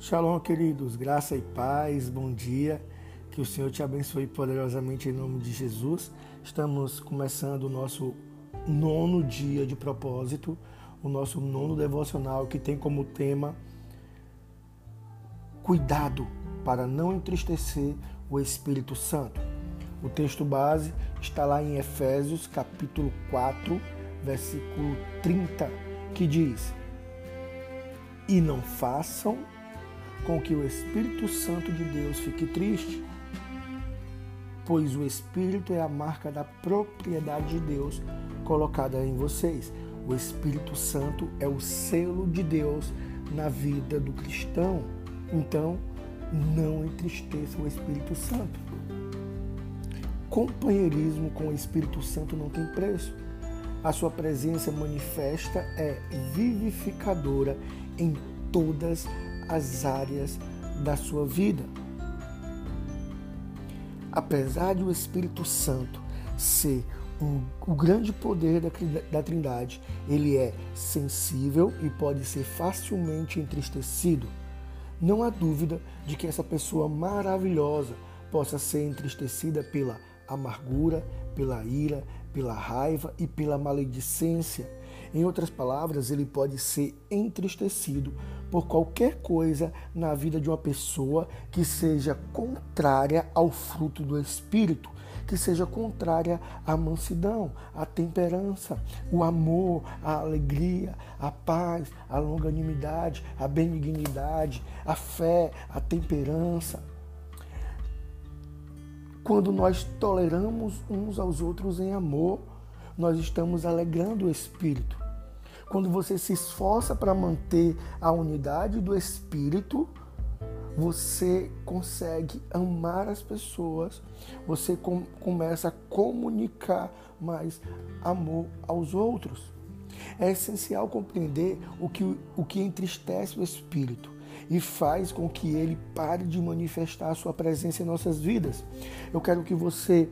Shalom, queridos, graça e paz, bom dia. Que o Senhor te abençoe poderosamente em nome de Jesus. Estamos começando o nosso nono dia de propósito, o nosso nono devocional que tem como tema Cuidado para não entristecer o Espírito Santo. O texto base está lá em Efésios, capítulo 4, versículo 30, que diz: E não façam com que o Espírito Santo de Deus fique triste, pois o Espírito é a marca da propriedade de Deus colocada em vocês. O Espírito Santo é o selo de Deus na vida do cristão. Então, não entristeça o Espírito Santo. Companheirismo com o Espírito Santo não tem preço. A sua presença manifesta é vivificadora em todas as áreas da sua vida. Apesar de o Espírito Santo ser um, o grande poder da, da Trindade, ele é sensível e pode ser facilmente entristecido. Não há dúvida de que essa pessoa maravilhosa possa ser entristecida pela amargura, pela ira, pela raiva e pela maledicência. Em outras palavras, ele pode ser entristecido por qualquer coisa na vida de uma pessoa que seja contrária ao fruto do Espírito, que seja contrária à mansidão, à temperança, o amor, a alegria, a paz, a longanimidade, a benignidade, a fé, a temperança. Quando nós toleramos uns aos outros em amor, nós estamos alegrando o Espírito. Quando você se esforça para manter a unidade do Espírito, você consegue amar as pessoas, você com, começa a comunicar mais amor aos outros. É essencial compreender o que, o que entristece o espírito e faz com que ele pare de manifestar a sua presença em nossas vidas. Eu quero que você,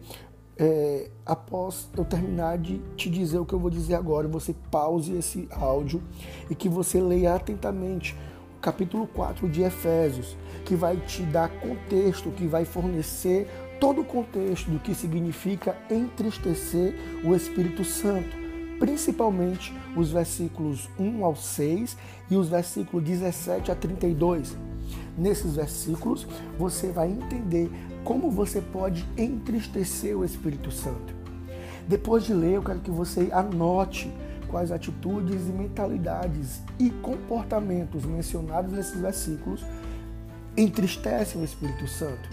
é, após eu terminar de te dizer o que eu vou dizer agora, você pause esse áudio e que você leia atentamente o capítulo 4 de Efésios, que vai te dar contexto, que vai fornecer todo o contexto do que significa entristecer o Espírito Santo, principalmente os versículos 1 ao 6 e os versículos 17 a 32. Nesses versículos, você vai entender como você pode entristecer o Espírito Santo. Depois de ler, eu quero que você anote quais atitudes e mentalidades e comportamentos mencionados nesses versículos entristecem o Espírito Santo.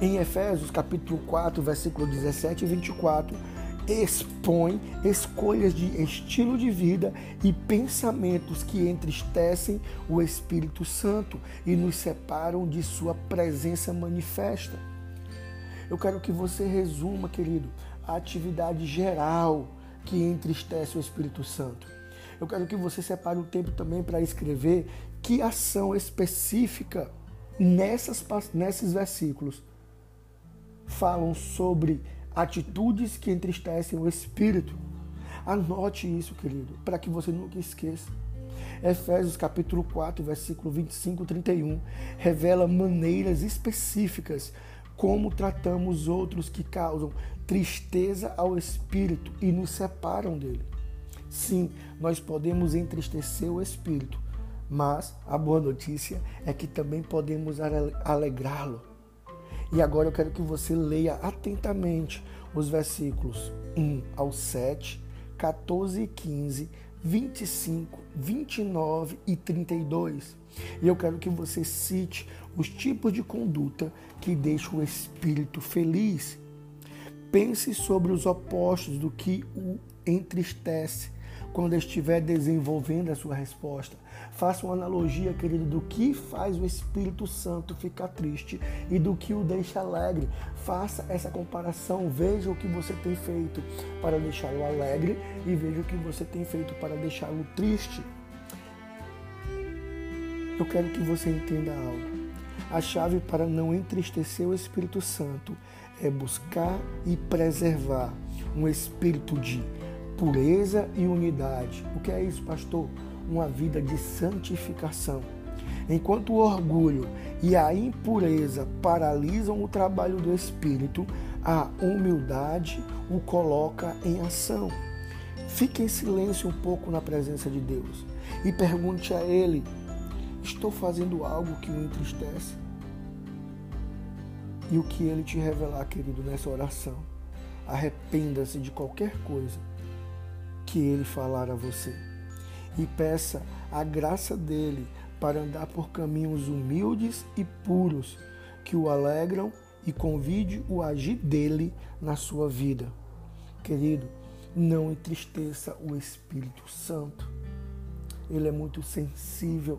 Em Efésios capítulo 4, versículo 17 e 24, expõe escolhas de estilo de vida e pensamentos que entristecem o Espírito Santo e nos separam de sua presença manifesta. Eu quero que você resuma, querido, a atividade geral que entristece o Espírito Santo. Eu quero que você separe um tempo também para escrever que ação específica nessas, nesses versículos falam sobre atitudes que entristecem o espírito. Anote isso, querido, para que você nunca esqueça. Efésios capítulo 4, versículo 25 e 31 revela maneiras específicas como tratamos outros que causam tristeza ao espírito e nos separam dele. Sim, nós podemos entristecer o espírito, mas a boa notícia é que também podemos alegrá-lo. E agora eu quero que você leia atentamente os versículos 1 ao 7, 14 e 15, 25, 29 e 32. E eu quero que você cite os tipos de conduta que deixam o espírito feliz. Pense sobre os opostos do que o entristece quando estiver desenvolvendo a sua resposta. Faça uma analogia, querido, do que faz o Espírito Santo ficar triste e do que o deixa alegre. Faça essa comparação, veja o que você tem feito para deixá-lo alegre e veja o que você tem feito para deixá-lo triste. Eu quero que você entenda algo. A chave para não entristecer o Espírito Santo é buscar e preservar um espírito de pureza e unidade. O que é isso, pastor? Uma vida de santificação. Enquanto o orgulho e a impureza paralisam o trabalho do espírito, a humildade o coloca em ação. Fique em silêncio um pouco na presença de Deus e pergunte a Ele: Estou fazendo algo que o entristece? E o que Ele te revelar, querido, nessa oração, arrependa-se de qualquer coisa que Ele falar a você e peça a graça dele para andar por caminhos humildes e puros que o alegram e convide o agir dele na sua vida. Querido, não entristeça o Espírito Santo. Ele é muito sensível.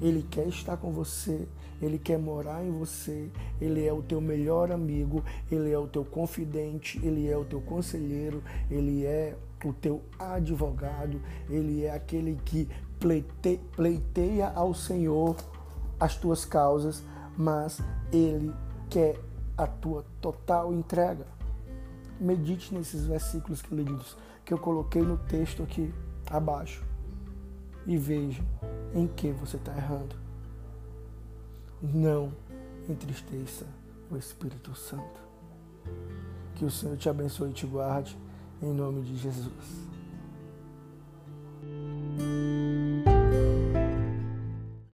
Ele quer estar com você, ele quer morar em você, ele é o teu melhor amigo, ele é o teu confidente, ele é o teu conselheiro, ele é o teu advogado, ele é aquele que pleiteia ao Senhor as tuas causas, mas ele quer a tua total entrega. Medite nesses versículos que, lidos, que eu coloquei no texto aqui abaixo e veja em que você está errando. Não entristeça o Espírito Santo. Que o Senhor te abençoe e te guarde, em nome de Jesus.